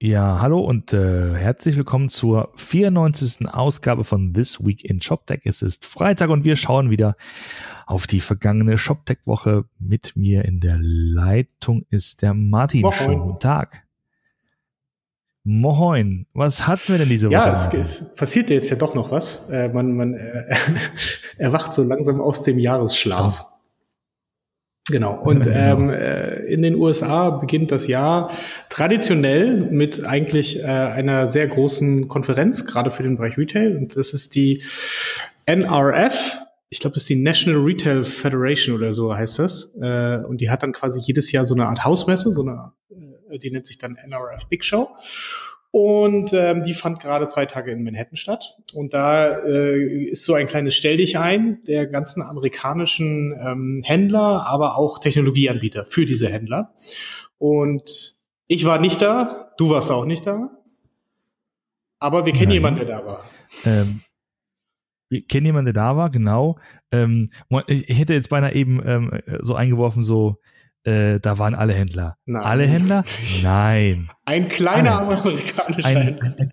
Ja, hallo und äh, herzlich willkommen zur 94. Ausgabe von This Week in ShopTech. Es ist Freitag und wir schauen wieder auf die vergangene ShopTech-Woche. Mit mir in der Leitung ist der Martin. Moin. Schönen guten Tag. Moin. Was hatten wir denn diese Woche? Ja, es, es passiert jetzt ja doch noch was. Äh, man man äh, erwacht so langsam aus dem Jahresschlaf. Genau. Und genau. Ähm, äh, in den USA beginnt das Jahr traditionell mit eigentlich äh, einer sehr großen Konferenz, gerade für den Bereich Retail. Und das ist die NRF. Ich glaube, das ist die National Retail Federation oder so heißt das. Äh, und die hat dann quasi jedes Jahr so eine Art Hausmesse, so eine, äh, die nennt sich dann NRF Big Show. Und ähm, die fand gerade zwei Tage in Manhattan statt. Und da äh, ist so ein kleines Stell dich ein der ganzen amerikanischen ähm, Händler, aber auch Technologieanbieter für diese Händler. Und ich war nicht da, du warst auch nicht da. Aber wir kennen Nein. jemanden, der da war. Ähm, wir kennen jemanden, der da war, genau. Ähm, ich, hätte jetzt beinahe eben ähm, so eingeworfen, so, äh, da waren alle Händler. Nein. Alle Händler? Nein. Ein kleiner Alle. amerikanischer Ein, Händler. ein,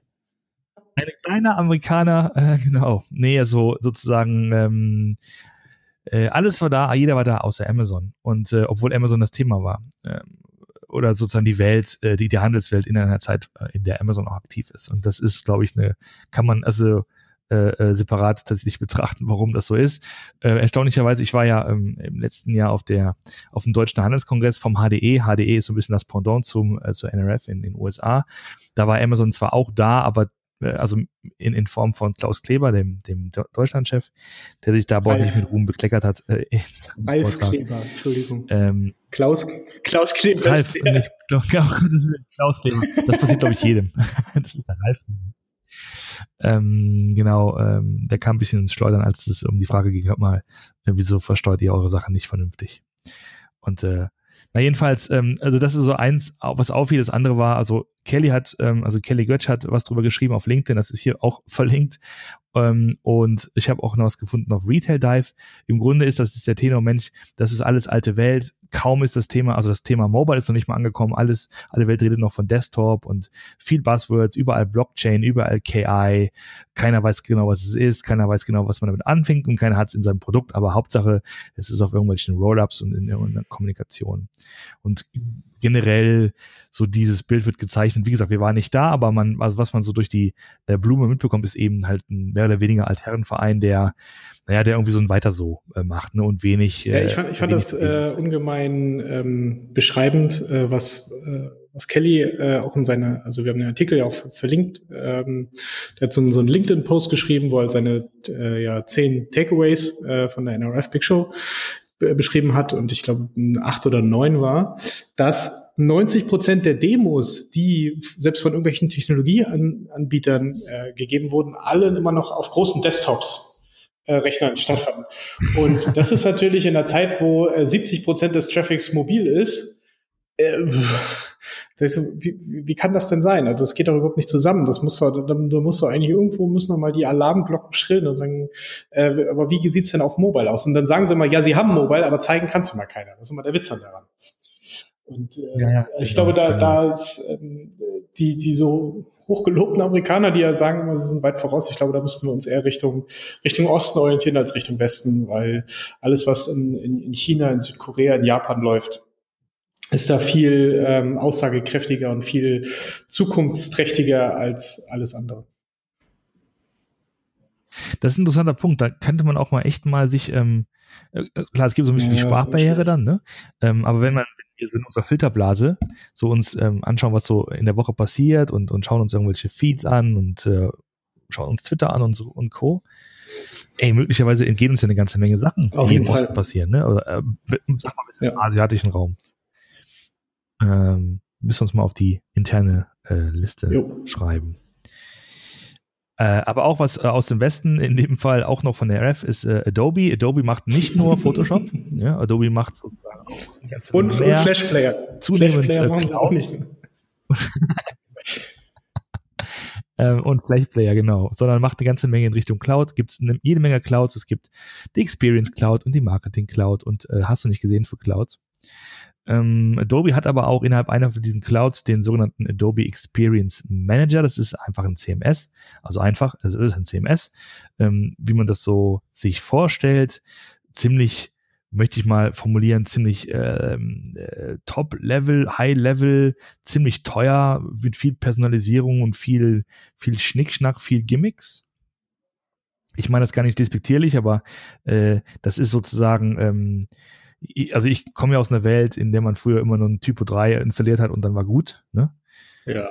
ein kleiner Amerikaner, äh, genau. Nee, so sozusagen, ähm, äh, alles war da, jeder war da, außer Amazon. Und äh, obwohl Amazon das Thema war. Ähm, oder sozusagen die Welt, äh, die, die Handelswelt in einer Zeit, äh, in der Amazon auch aktiv ist. Und das ist, glaube ich, eine, kann man also äh, äh, separat tatsächlich betrachten, warum das so ist. Äh, erstaunlicherweise, ich war ja ähm, im letzten Jahr auf der auf dem Deutschen Handelskongress vom HDE. HDE ist so ein bisschen das Pendant zum äh, zur NRF in den USA. Da war Amazon zwar auch da, aber äh, also in, in Form von Klaus Kleber, dem, dem Deutschlandchef, der sich da nicht mit Ruhm bekleckert hat. Äh, Ralf Vortrag. Kleber, Entschuldigung. Ähm, Klaus, Klaus Kleber. Ralf, nicht, glaub, Klaus Kleber. Das passiert, glaube ich, jedem. Das ist der Ralf. Ähm, genau, ähm, der kam ein bisschen ins Schleudern, als es um die Frage ging, hört mal, äh, wieso versteuert ihr eure Sachen nicht vernünftig? Und äh, na jedenfalls, ähm, also das ist so eins, was auffiel. Das andere war, also Kelly hat, ähm, also Kelly Götsch hat was drüber geschrieben auf LinkedIn, das ist hier auch verlinkt. Ähm, und ich habe auch noch was gefunden auf Retail Dive. Im Grunde ist das ist der Tenor, Mensch, das ist alles alte Welt. Kaum ist das Thema, also das Thema Mobile ist noch nicht mal angekommen. Alles, alle Welt redet noch von Desktop und viel Buzzwords, überall Blockchain, überall KI. Keiner weiß genau, was es ist, keiner weiß genau, was man damit anfängt und keiner hat es in seinem Produkt. Aber Hauptsache, es ist auf irgendwelchen Rollups und in, in der Kommunikation. Und generell so dieses Bild wird gezeichnet. Wie gesagt, wir waren nicht da, aber man, also was man so durch die äh, Blume mitbekommt, ist eben halt ein mehr oder weniger Altherrenverein, der, naja, der irgendwie so ein Weiter so äh, macht, ne, und wenig. Ja, ich fand, ich fand das äh, ungemein ähm, beschreibend, äh, was, äh, was Kelly äh, auch in seiner, also wir haben den Artikel ja auch ver- verlinkt, ähm, der hat so, einen- so einen LinkedIn-Post geschrieben, wo er seine äh, ja, zehn Takeaways äh, von der NRF Big Show beschrieben hat und ich glaube acht oder neun war, dass 90 Prozent der Demos, die selbst von irgendwelchen Technologieanbietern äh, gegeben wurden, alle immer noch auf großen Desktops äh, Rechnern stattfanden. Und das ist natürlich in der Zeit, wo äh, 70 Prozent des Traffics mobil ist. Äh, das, wie, wie kann das denn sein? Also das geht doch überhaupt nicht zusammen. Das muss doch, da, da muss doch eigentlich irgendwo müssen doch mal die Alarmglocken schrillen und sagen, äh, aber wie sieht's denn auf Mobile aus? Und dann sagen sie mal, ja, sie haben Mobile, aber zeigen kannst du mal keiner. Das ist immer der Witz dann daran. Und äh, Ja, ja, ich genau, glaube, da, genau. da ist ähm, die, die so hochgelobten Amerikaner, die ja sagen immer, sie sind weit voraus, ich glaube, da müssten wir uns eher Richtung, Richtung Osten orientieren als Richtung Westen, weil alles, was in, in, in China, in Südkorea, in Japan läuft, ist da viel ähm, aussagekräftiger und viel zukunftsträchtiger als alles andere. Das ist ein interessanter Punkt. Da könnte man auch mal echt mal sich, ähm, äh, klar, es gibt so ein bisschen Ja, die Sprachbarriere dann, ne? Ähm, aber wenn man wir so in unserer Filterblase so uns ähm, anschauen, was so in der Woche passiert und, und schauen uns irgendwelche Feeds an und äh, schauen uns Twitter an und so und Co. Ey, möglicherweise entgehen uns ja eine ganze Menge Sachen, Auf die im Osten passieren, ne? Oder, äh, sag mal ein bisschen Ja. im asiatischen Raum. Ähm, müssen wir uns mal auf die interne äh, Liste Jo. schreiben. Äh, aber auch was äh, aus dem Westen, in dem Fall auch noch von der RF, ist äh, Adobe. Adobe macht nicht nur Photoshop, ja, Adobe macht sozusagen auch eine ganze Und, mehr. Flashplayer. Zunehmend, Flashplayer äh, machen sie auch nicht. ähm, und Flash Player, genau, sondern macht eine ganze Menge in Richtung Cloud. Gibt es jede Menge Clouds. Es gibt die Experience Cloud und die Marketing Cloud und äh, hast du nicht gesehen für Clouds. Ähm, Adobe hat aber auch innerhalb einer von diesen Clouds den sogenannten Adobe Experience Manager. Das ist einfach ein CMS, also einfach, also ist ein CMS, ähm, wie man das so sich vorstellt. Ziemlich, möchte ich mal formulieren, ziemlich ähm, äh, Top-Level, High-Level, ziemlich teuer, mit viel Personalisierung und viel, viel Schnickschnack, viel Gimmicks. Ich meine das gar nicht despektierlich, aber äh, das ist sozusagen ähm, also ich komme ja aus einer Welt, in der man früher immer nur ein Typo 3 installiert hat und dann war gut, ne? Ja.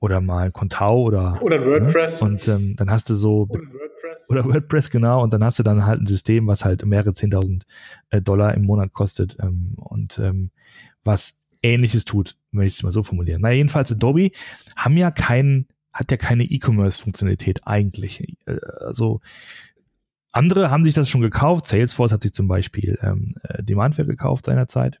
Oder mal Contao oder oder WordPress. Ne? Und ähm, dann hast du so oder WordPress. oder WordPress genau und dann hast du dann halt ein System, was halt mehrere zehntausend äh, Dollar im Monat kostet ähm, und ähm, was Ähnliches tut, wenn ich es mal so formulieren. Na jedenfalls Adobe haben ja keinen hat ja keine E-Commerce-Funktionalität eigentlich. Äh, also andere haben sich das schon gekauft. Salesforce hat sich zum Beispiel ähm, äh, Demandware gekauft seinerzeit.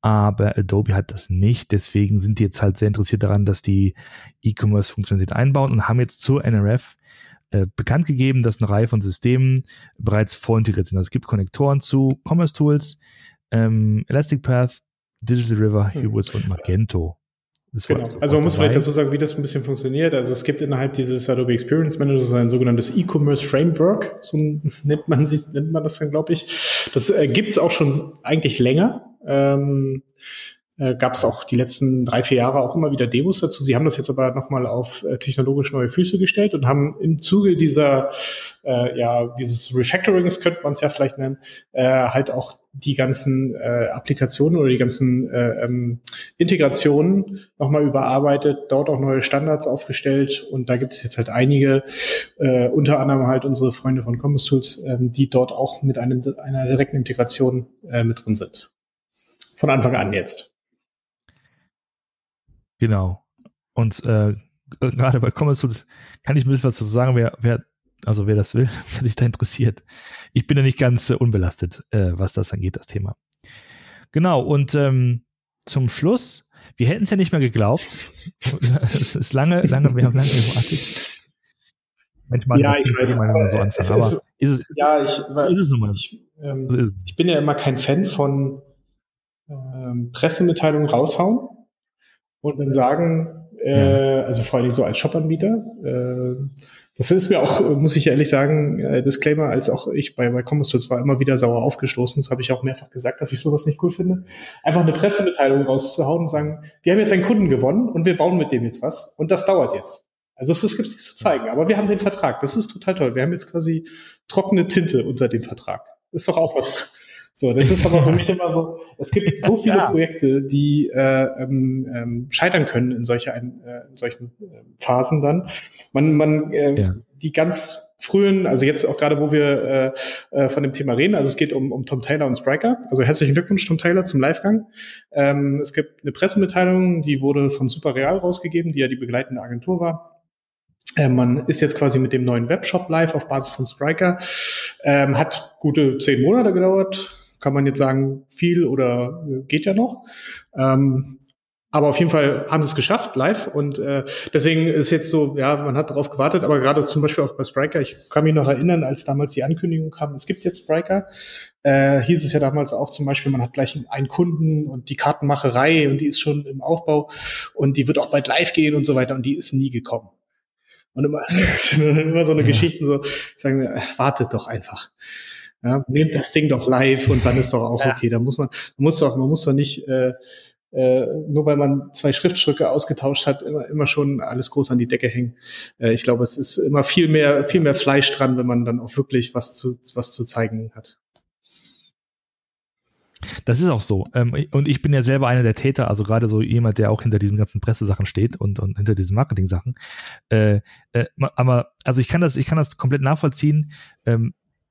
Aber Adobe hat das nicht. Deswegen sind die jetzt halt sehr interessiert daran, dass die E-Commerce-Funktionalität einbauen und haben jetzt zur NRF äh, bekannt gegeben, dass eine Reihe von Systemen bereits vorintegriert sind. Also es gibt Konnektoren zu Commerce Tools, ähm, Elastic Path, Digital River, hm. Hubris und Magento. Genau. Also man muss vielleicht dazu sagen, wie das ein bisschen funktioniert. Also es gibt innerhalb dieses Adobe Experience Manager ein sogenanntes E-Commerce Framework, so nennt man sich, nennt man das dann, glaube ich. Das äh, gibt es auch schon eigentlich länger. Ähm, äh, gab es auch die letzten drei, vier Jahre auch immer wieder Demos dazu. Sie haben das jetzt aber nochmal auf äh, technologisch neue Füße gestellt und haben im Zuge dieser, äh, ja, dieses Refactorings könnte man es ja vielleicht nennen, äh, halt auch die ganzen äh, Applikationen oder die ganzen äh, ähm, Integrationen nochmal überarbeitet, dort auch neue Standards aufgestellt und da gibt es jetzt halt einige, äh, unter anderem halt unsere Freunde von Commerce Tools, äh, die dort auch mit einem, einer direkten Integration äh, mit drin sind. Von Anfang an jetzt. Genau. Und äh, gerade bei Commerce Tools kann ich ein bisschen was dazu sagen, wer, wer also wer das will, wer sich da interessiert. Ich bin ja nicht ganz äh, unbelastet, äh, was das angeht, das Thema. Genau, und ähm, zum Schluss, wir hätten es ja nicht mehr geglaubt. es ist lange, lange, wir haben lange gewartet. Manchmal ja, ich weiß, mal so anfangen, aber ist, ist, es, ist, ja, ich, ist es nun mal. Ich, ähm, also ich bin ja immer kein Fan von ähm, Pressemitteilungen raushauen und dann sagen, äh, also vor allem so als Shop-Anbieter, äh, das ist mir auch, muss ich ehrlich sagen, äh, Disclaimer, als auch ich bei, bei Commerce Tools war immer wieder sauer aufgestoßen. Das habe ich auch mehrfach gesagt, dass ich sowas nicht cool finde. Einfach eine Pressemitteilung rauszuhauen und sagen, wir haben jetzt einen Kunden gewonnen und wir bauen mit dem jetzt was und das dauert jetzt. Also es gibt nichts zu zeigen, aber wir haben den Vertrag. Das ist total toll. Wir haben jetzt quasi trockene Tinte unter dem Vertrag. Ist doch auch was, so, das ist aber für mich immer so, es gibt so viele ja. Projekte, die äh, ähm, ähm, scheitern können in, solche, äh, in solchen äh, Phasen dann. Man, man äh, ja. die ganz frühen, also jetzt auch gerade, wo wir äh, äh, von dem Thema reden, also es geht um, um Tom Taylor und Spriker. Also herzlichen Glückwunsch, Tom Taylor, zum Livegang. Ähm, es gibt eine Pressemitteilung, die wurde von Super Real rausgegeben, die ja die begleitende Agentur war. Äh, man ist jetzt quasi mit dem neuen Webshop live auf Basis von Spriker. Ähm, hat gute zehn Monate gedauert kann man jetzt sagen, viel oder äh, geht ja noch. Ähm, aber auf jeden Fall haben sie es geschafft, live. Und äh, deswegen ist jetzt so, ja, man hat darauf gewartet, aber gerade zum Beispiel auch bei Spriker, ich kann mich noch erinnern, als damals die Ankündigung kam, es gibt jetzt Spriker, äh, hieß es ja damals auch zum Beispiel, man hat gleich einen Kunden und die Kartenmacherei und die ist schon im Aufbau und die wird auch bald live gehen und so weiter und die ist nie gekommen. Und immer, immer so eine ja. Geschichten so, sagen wir, wartet doch einfach. Ja, nehmt das Ding doch live und dann ist doch auch ja. okay. Da muss man, man muss doch, man muss doch nicht, äh, äh, nur weil man zwei Schriftstücke ausgetauscht hat, immer, immer schon alles groß an die Decke hängen. Äh, ich glaube, es ist immer viel mehr, viel mehr Fleisch dran, wenn man dann auch wirklich was zu, was zu zeigen hat. Das ist auch so. Ähm, und ich bin ja selber einer der Täter, also gerade so jemand, der auch hinter diesen ganzen Pressesachen steht und, und hinter diesen Marketing-Sachen. Äh, äh, aber also ich kann das, ich kann das komplett nachvollziehen.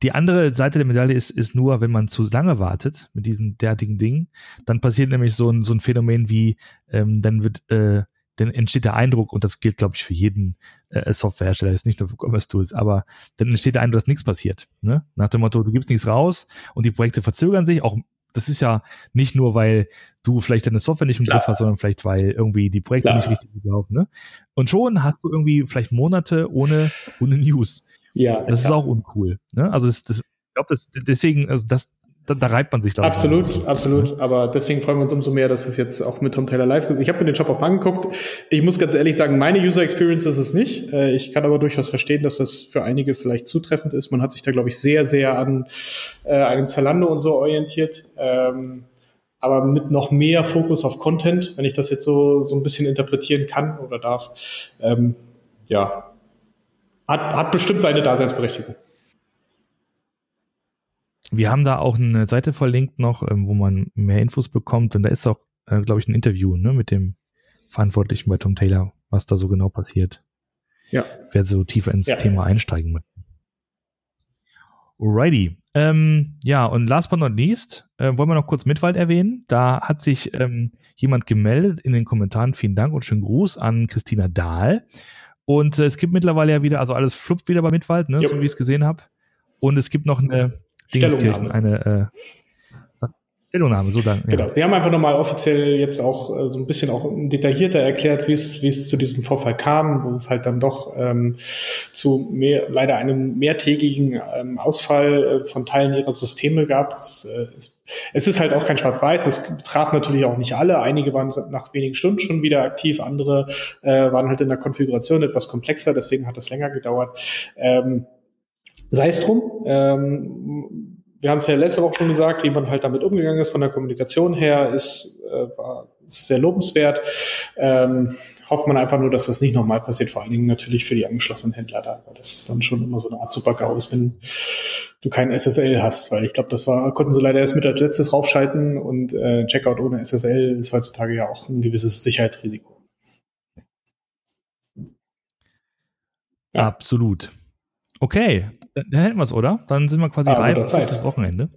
Die andere Seite der Medaille ist, ist nur, wenn man zu lange wartet mit diesen derartigen Dingen, dann passiert nämlich so ein, so ein Phänomen wie, ähm, dann wird, äh, dann entsteht der Eindruck, und das gilt, glaube ich, für jeden äh, Softwarehersteller, ist nicht nur für Commerce Tools, aber dann entsteht der Eindruck, dass nichts passiert. Ne? Nach dem Motto, du gibst nichts raus und die Projekte verzögern sich, auch das ist ja nicht nur, weil du vielleicht deine Software nicht im Griff hast, sondern vielleicht, weil irgendwie die Projekte Klar. nicht richtig laufen. Ne? Und schon hast du irgendwie vielleicht Monate ohne, ohne News. Ja. Das klar. ist auch uncool. Ne? Also das, das, ich glaube, deswegen, also das, da, da reibt man sich da. Absolut, so. absolut. Aber deswegen freuen wir uns umso mehr, dass es jetzt auch mit Tom Taylor live ist. Ich habe mir den Job auch mal angeguckt. Ich muss ganz ehrlich sagen, meine User Experience ist es nicht. Äh, ich kann aber durchaus verstehen, dass das für einige vielleicht zutreffend ist. Man hat sich da, glaube ich, sehr, sehr an äh, einem Zalando und so orientiert. Ähm, aber mit noch mehr Fokus auf Content, wenn ich das jetzt so, so ein bisschen interpretieren kann oder darf. Ähm, ja, hat, hat bestimmt seine Daseinsberechtigung. Wir haben da auch eine Seite verlinkt noch, ähm, wo man mehr Infos bekommt. Und da ist auch, äh, glaube ich, ein Interview ne, mit dem Verantwortlichen bei Tom Taylor, was da so genau passiert. Ja. Wer so tiefer ins ja. Thema einsteigen möchte. Alrighty. Ähm, ja, und last but not least, äh, wollen wir noch kurz Mitwald erwähnen. Da hat sich ähm, jemand gemeldet in den Kommentaren. Vielen Dank und schönen Gruß an Christina Dahl. Und äh, es gibt mittlerweile ja wieder, also alles fluppt wieder bei Mitwald, ne, so wie ich es gesehen habe. Und es gibt noch eine Stellungnahme. eine äh, Stellungnahme, so dann. Ja. Genau. Sie haben einfach nochmal offiziell jetzt auch äh, so ein bisschen auch detaillierter erklärt, wie es, wie es zu diesem Vorfall kam, wo es halt dann doch ähm, zu mehr, leider einem mehrtägigen ähm, Ausfall äh, von Teilen ihrer Systeme gab. Das, äh, es, es ist halt auch kein Schwarz-Weiß, es traf natürlich auch nicht alle. Einige waren nach wenigen Stunden schon wieder aktiv, andere äh, waren halt in der Konfiguration etwas komplexer, deswegen hat es länger gedauert. Ähm, sei es drum. Ähm, wir haben es ja letzte Woche schon gesagt, wie man halt damit umgegangen ist von der Kommunikation her, ist, äh, war, sehr lobenswert. Ähm, hofft man einfach nur, dass das nicht nochmal passiert, vor allen Dingen natürlich für die angeschlossenen Händler da, weil das dann schon immer so eine Art Super-GAU ist, wenn du kein SSL hast, weil ich glaube, das war, konnten sie leider erst mit als letztes raufschalten und äh, Checkout ohne SSL ist heutzutage ja auch ein gewisses Sicherheitsrisiko. Ja. Absolut. Okay, dann, dann hätten wir es, oder? Dann sind wir quasi ah, reif für das Wochenende.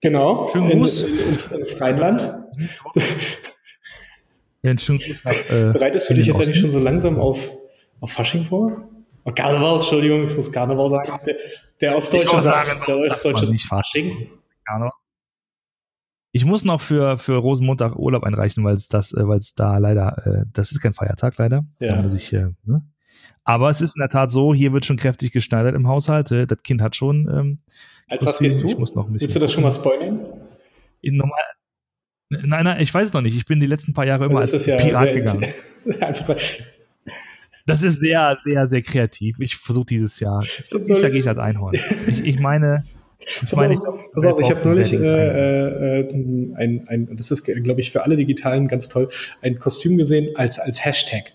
Genau. Schönen Gruß. In, ins, ins Rheinland. ja, einen schönen Gruß nach, äh, Bereitest du dich jetzt eigentlich schon so langsam auf, auf Fasching vor? Oh, Karneval, Entschuldigung, ich muss Karneval sagen. Der, der Ostdeutsche sagt, sagen, der Ostdeutsche nicht Fasching. Karneval. Ich muss noch für, für Rosenmontag Urlaub einreichen, weil es das, äh, weil es da leider, äh, das ist kein Feiertag leider. Ja. Da muss ich, äh, ne? Aber es ist in der Tat so, hier wird schon kräftig geschneidert im Haushalt. Äh, das Kind hat schon. Ähm, Als was gehst du? Ich muss noch ein bisschen Willst du das schon mal spoilern? In normal, nein, nein, ich weiß es noch nicht. Ich bin die letzten paar Jahre immer als ja Pirat gegangen. das ist sehr, sehr, sehr kreativ. Ich versuche dieses Jahr. Dieses Jahr gehe ich als Einhorn. Ich, ich meine. Ich pass meine, auf, ich, pass auf, ich habe neulich äh, äh, ein, ein, das ist, glaube ich, für alle Digitalen ganz toll, ein Kostüm gesehen als, als Hashtag.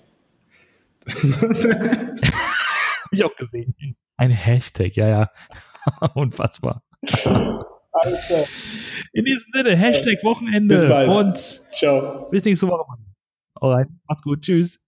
Habe ich auch gesehen. Ein Hashtag, ja, ja. Unfassbar. Alles klar. In diesem Sinne, Hashtag Wochenende. Bis bald. Und ciao. Bis nächste Woche. Alright, macht's gut. Tschüss.